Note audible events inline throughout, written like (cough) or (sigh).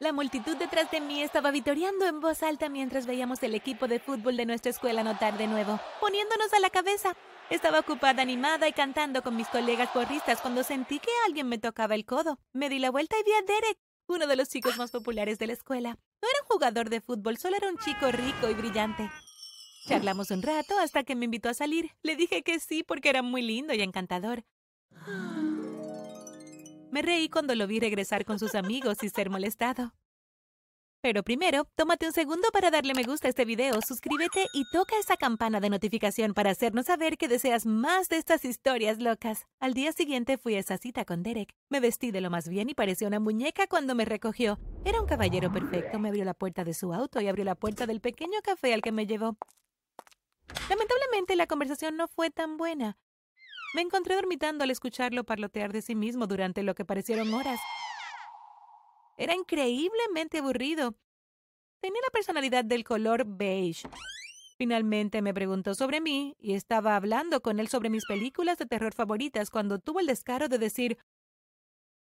La multitud detrás de mí estaba vitoreando en voz alta mientras veíamos el equipo de fútbol de nuestra escuela anotar de nuevo, poniéndonos a la cabeza. Estaba ocupada, animada y cantando con mis colegas porristas cuando sentí que alguien me tocaba el codo. Me di la vuelta y vi a Derek, uno de los chicos más populares de la escuela. No era un jugador de fútbol, solo era un chico rico y brillante. Charlamos un rato hasta que me invitó a salir. Le dije que sí porque era muy lindo y encantador. Me reí cuando lo vi regresar con sus amigos y ser molestado. Pero primero, tómate un segundo para darle me gusta a este video, suscríbete y toca esa campana de notificación para hacernos saber que deseas más de estas historias locas. Al día siguiente fui a esa cita con Derek. Me vestí de lo más bien y parecía una muñeca cuando me recogió. Era un caballero perfecto, me abrió la puerta de su auto y abrió la puerta del pequeño café al que me llevó. Lamentablemente la conversación no fue tan buena. Me encontré dormitando al escucharlo parlotear de sí mismo durante lo que parecieron horas. Era increíblemente aburrido. Tenía la personalidad del color beige. Finalmente me preguntó sobre mí y estaba hablando con él sobre mis películas de terror favoritas cuando tuvo el descaro de decir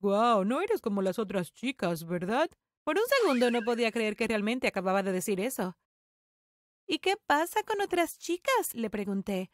Wow, no eres como las otras chicas, ¿verdad? Por un segundo no podía creer que realmente acababa de decir eso. ¿Y qué pasa con otras chicas? le pregunté.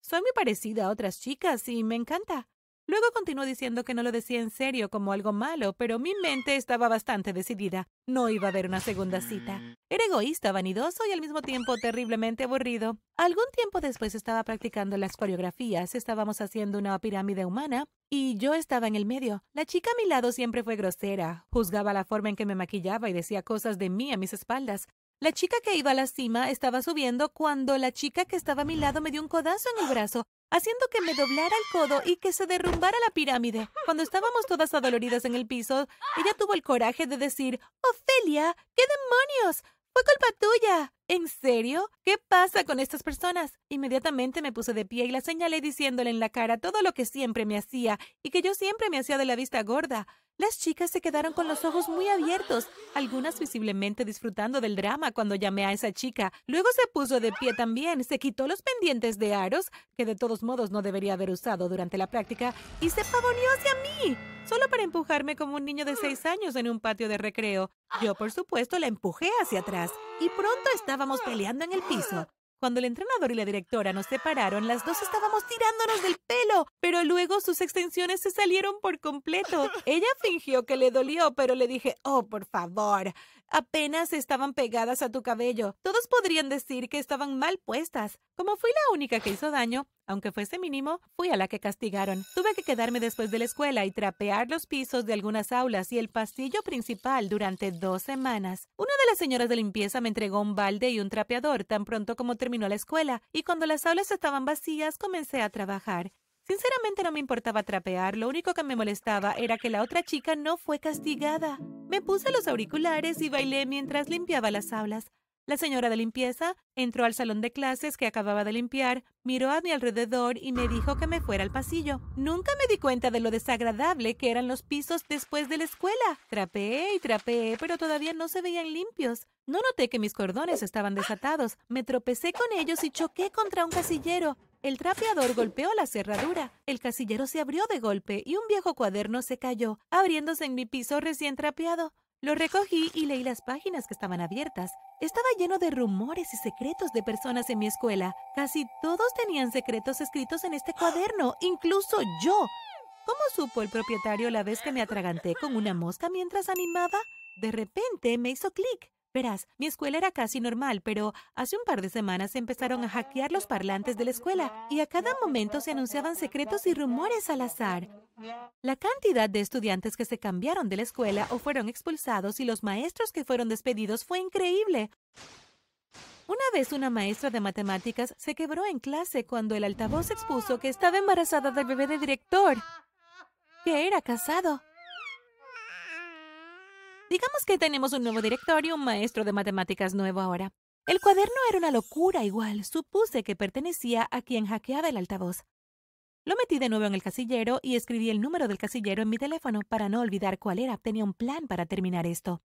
Soy muy parecida a otras chicas y me encanta. Luego continuó diciendo que no lo decía en serio como algo malo, pero mi mente estaba bastante decidida. No iba a haber una segunda cita. Era egoísta, vanidoso y al mismo tiempo terriblemente aburrido. Algún tiempo después estaba practicando las coreografías, estábamos haciendo una pirámide humana y yo estaba en el medio. La chica a mi lado siempre fue grosera, juzgaba la forma en que me maquillaba y decía cosas de mí a mis espaldas. La chica que iba a la cima estaba subiendo cuando la chica que estaba a mi lado me dio un codazo en el brazo, haciendo que me doblara el codo y que se derrumbara la pirámide. Cuando estábamos todas adoloridas en el piso, ella tuvo el coraje de decir, Ofelia, ¿qué demonios? Fue culpa tuya. ¿En serio? ¿Qué pasa con estas personas? Inmediatamente me puse de pie y la señalé diciéndole en la cara todo lo que siempre me hacía y que yo siempre me hacía de la vista gorda. Las chicas se quedaron con los ojos muy abiertos, algunas visiblemente disfrutando del drama cuando llamé a esa chica. Luego se puso de pie también, se quitó los pendientes de aros, que de todos modos no debería haber usado durante la práctica, y se pavoneó hacia mí, solo para empujarme como un niño de seis años en un patio de recreo. Yo, por supuesto, la empujé hacia atrás, y pronto estábamos peleando en el piso. Cuando el entrenador y la directora nos separaron, las dos estábamos tirándonos del pelo, pero luego sus extensiones se salieron por completo. (laughs) Ella fingió que le dolió, pero le dije, oh, por favor, apenas estaban pegadas a tu cabello. Todos podrían decir que estaban mal puestas. Como fui la única que hizo daño, aunque fuese mínimo, fui a la que castigaron. Tuve que quedarme después de la escuela y trapear los pisos de algunas aulas y el pasillo principal durante dos semanas. Una de las señoras de limpieza me entregó un balde y un trapeador tan pronto como terminó la escuela, y cuando las aulas estaban vacías comencé a trabajar. Sinceramente no me importaba trapear, lo único que me molestaba era que la otra chica no fue castigada. Me puse los auriculares y bailé mientras limpiaba las aulas. La señora de limpieza entró al salón de clases que acababa de limpiar, miró a mi alrededor y me dijo que me fuera al pasillo. Nunca me di cuenta de lo desagradable que eran los pisos después de la escuela. Trapeé y trapeé, pero todavía no se veían limpios. No noté que mis cordones estaban desatados. Me tropecé con ellos y choqué contra un casillero. El trapeador golpeó la cerradura. El casillero se abrió de golpe y un viejo cuaderno se cayó, abriéndose en mi piso recién trapeado. Lo recogí y leí las páginas que estaban abiertas. Estaba lleno de rumores y secretos de personas en mi escuela. Casi todos tenían secretos escritos en este cuaderno, incluso yo. ¿Cómo supo el propietario la vez que me atraganté con una mosca mientras animaba? De repente me hizo clic. Verás, mi escuela era casi normal, pero hace un par de semanas empezaron a hackear los parlantes de la escuela y a cada momento se anunciaban secretos y rumores al azar. La cantidad de estudiantes que se cambiaron de la escuela o fueron expulsados y los maestros que fueron despedidos fue increíble. Una vez una maestra de matemáticas se quebró en clase cuando el altavoz expuso que estaba embarazada del bebé de director, que era casado. Digamos que tenemos un nuevo director y un maestro de matemáticas nuevo ahora. El cuaderno era una locura igual. Supuse que pertenecía a quien hackeaba el altavoz. Lo metí de nuevo en el casillero y escribí el número del casillero en mi teléfono para no olvidar cuál era. Tenía un plan para terminar esto.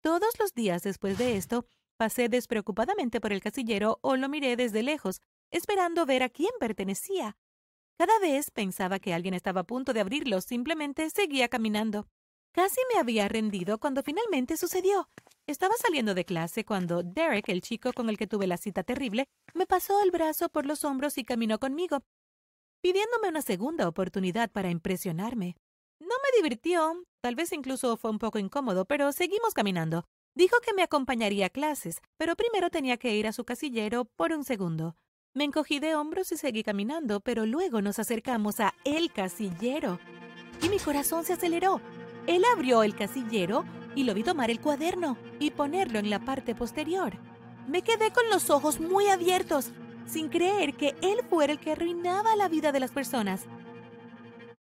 Todos los días después de esto, pasé despreocupadamente por el casillero o lo miré desde lejos, esperando ver a quién pertenecía. Cada vez pensaba que alguien estaba a punto de abrirlo, simplemente seguía caminando. Casi me había rendido cuando finalmente sucedió. Estaba saliendo de clase cuando Derek, el chico con el que tuve la cita terrible, me pasó el brazo por los hombros y caminó conmigo, pidiéndome una segunda oportunidad para impresionarme. No me divirtió, tal vez incluso fue un poco incómodo, pero seguimos caminando. Dijo que me acompañaría a clases, pero primero tenía que ir a su casillero por un segundo. Me encogí de hombros y seguí caminando, pero luego nos acercamos a el casillero. Y mi corazón se aceleró. Él abrió el casillero y lo vi tomar el cuaderno y ponerlo en la parte posterior. Me quedé con los ojos muy abiertos, sin creer que él fuera el que arruinaba la vida de las personas.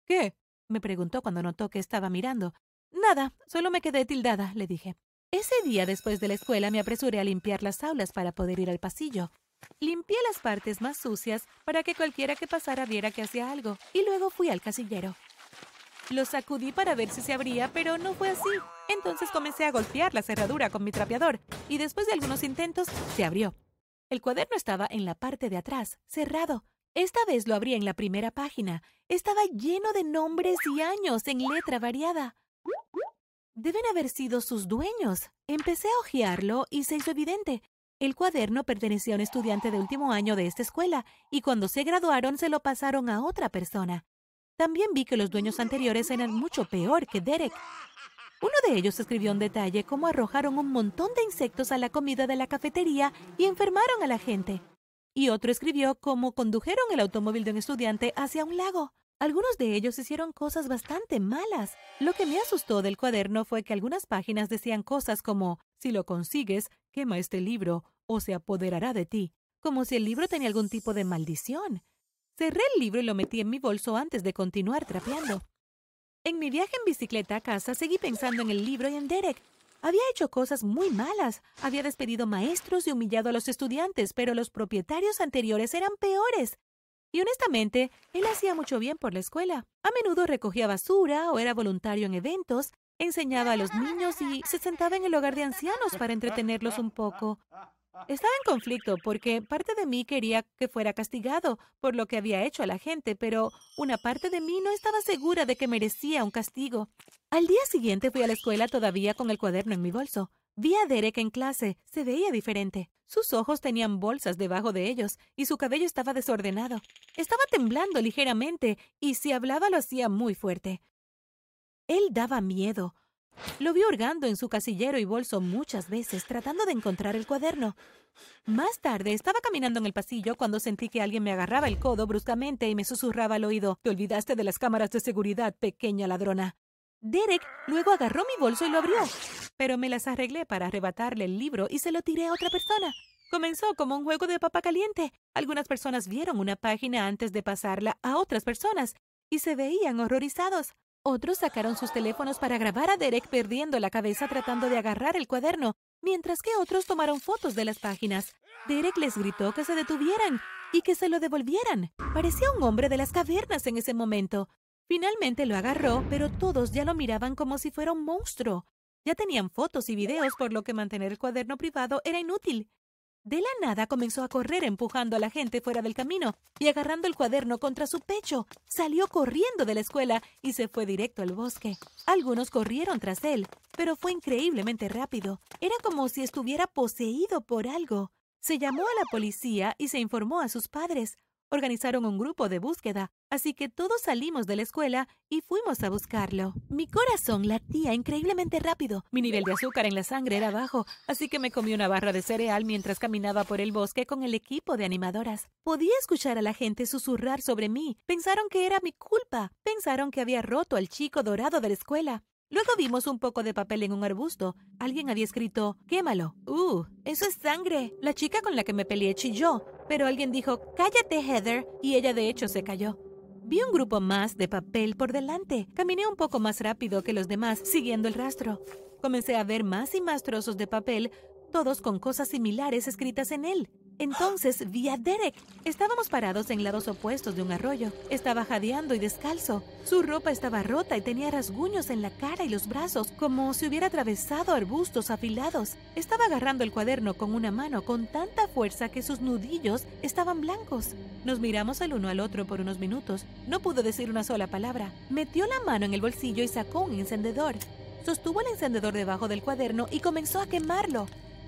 ¿Qué? me preguntó cuando notó que estaba mirando. Nada, solo me quedé tildada, le dije. Ese día después de la escuela me apresuré a limpiar las aulas para poder ir al pasillo. Limpié las partes más sucias para que cualquiera que pasara viera que hacía algo, y luego fui al casillero. Lo sacudí para ver si se abría, pero no fue así. Entonces comencé a golpear la cerradura con mi trapeador, y después de algunos intentos, se abrió. El cuaderno estaba en la parte de atrás, cerrado. Esta vez lo abrí en la primera página. Estaba lleno de nombres y años en letra variada. Deben haber sido sus dueños. Empecé a hojearlo y se hizo evidente. El cuaderno pertenecía a un estudiante de último año de esta escuela, y cuando se graduaron se lo pasaron a otra persona. También vi que los dueños anteriores eran mucho peor que Derek. Uno de ellos escribió en detalle cómo arrojaron un montón de insectos a la comida de la cafetería y enfermaron a la gente. Y otro escribió cómo condujeron el automóvil de un estudiante hacia un lago. Algunos de ellos hicieron cosas bastante malas. Lo que me asustó del cuaderno fue que algunas páginas decían cosas como si lo consigues, quema este libro o se apoderará de ti, como si el libro tenía algún tipo de maldición. Cerré el libro y lo metí en mi bolso antes de continuar trapeando. En mi viaje en bicicleta a casa seguí pensando en el libro y en Derek. Había hecho cosas muy malas. Había despedido maestros y humillado a los estudiantes, pero los propietarios anteriores eran peores. Y honestamente, él hacía mucho bien por la escuela. A menudo recogía basura o era voluntario en eventos, enseñaba a los niños y se sentaba en el hogar de ancianos para entretenerlos un poco. Estaba en conflicto porque parte de mí quería que fuera castigado por lo que había hecho a la gente, pero una parte de mí no estaba segura de que merecía un castigo. Al día siguiente fui a la escuela todavía con el cuaderno en mi bolso. Vi a Derek en clase. Se veía diferente. Sus ojos tenían bolsas debajo de ellos y su cabello estaba desordenado. Estaba temblando ligeramente y si hablaba lo hacía muy fuerte. Él daba miedo. Lo vi hurgando en su casillero y bolso muchas veces, tratando de encontrar el cuaderno. Más tarde estaba caminando en el pasillo cuando sentí que alguien me agarraba el codo bruscamente y me susurraba al oído Te olvidaste de las cámaras de seguridad, pequeña ladrona. Derek luego agarró mi bolso y lo abrió, pero me las arreglé para arrebatarle el libro y se lo tiré a otra persona. Comenzó como un juego de papa caliente. Algunas personas vieron una página antes de pasarla a otras personas y se veían horrorizados. Otros sacaron sus teléfonos para grabar a Derek perdiendo la cabeza tratando de agarrar el cuaderno, mientras que otros tomaron fotos de las páginas. Derek les gritó que se detuvieran y que se lo devolvieran. Parecía un hombre de las cavernas en ese momento. Finalmente lo agarró, pero todos ya lo miraban como si fuera un monstruo. Ya tenían fotos y videos, por lo que mantener el cuaderno privado era inútil. De la nada comenzó a correr empujando a la gente fuera del camino y agarrando el cuaderno contra su pecho. Salió corriendo de la escuela y se fue directo al bosque. Algunos corrieron tras él, pero fue increíblemente rápido. Era como si estuviera poseído por algo. Se llamó a la policía y se informó a sus padres. Organizaron un grupo de búsqueda, así que todos salimos de la escuela y fuimos a buscarlo. Mi corazón latía increíblemente rápido. Mi nivel de azúcar en la sangre era bajo, así que me comí una barra de cereal mientras caminaba por el bosque con el equipo de animadoras. Podía escuchar a la gente susurrar sobre mí. Pensaron que era mi culpa. Pensaron que había roto al chico dorado de la escuela. Luego vimos un poco de papel en un arbusto. Alguien había escrito, quémalo. Uh, eso es sangre. La chica con la que me peleé chilló, pero alguien dijo, cállate, Heather, y ella de hecho se cayó. Vi un grupo más de papel por delante. Caminé un poco más rápido que los demás, siguiendo el rastro. Comencé a ver más y más trozos de papel, todos con cosas similares escritas en él. Entonces vi a Derek. Estábamos parados en lados opuestos de un arroyo. Estaba jadeando y descalzo. Su ropa estaba rota y tenía rasguños en la cara y los brazos, como si hubiera atravesado arbustos afilados. Estaba agarrando el cuaderno con una mano con tanta fuerza que sus nudillos estaban blancos. Nos miramos el uno al otro por unos minutos. No pudo decir una sola palabra. Metió la mano en el bolsillo y sacó un encendedor. Sostuvo el encendedor debajo del cuaderno y comenzó a quemarlo.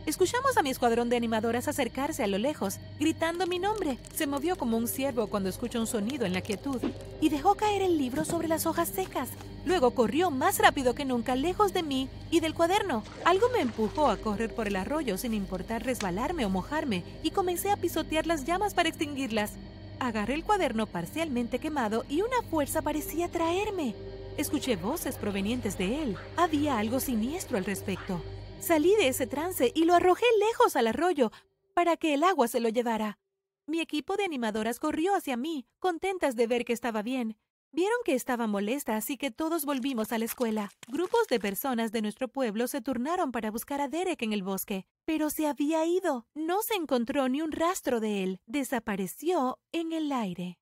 Escuchamos a mi escuadrón de animadoras acercarse a lo lejos, gritando mi nombre. Se movió como un ciervo cuando escucha un sonido en la quietud y dejó caer el libro sobre las hojas secas. Luego corrió más rápido que nunca lejos de mí y del cuaderno. Algo me empujó a correr por el arroyo sin importar resbalarme o mojarme y comencé a pisotear las llamas para extinguirlas. Agarré el cuaderno parcialmente quemado y una fuerza parecía traerme. Escuché voces provenientes de él. Había algo siniestro al respecto. Salí de ese trance y lo arrojé lejos al arroyo para que el agua se lo llevara. Mi equipo de animadoras corrió hacia mí, contentas de ver que estaba bien. Vieron que estaba molesta, así que todos volvimos a la escuela. Grupos de personas de nuestro pueblo se turnaron para buscar a Derek en el bosque, pero se había ido. No se encontró ni un rastro de él. Desapareció en el aire.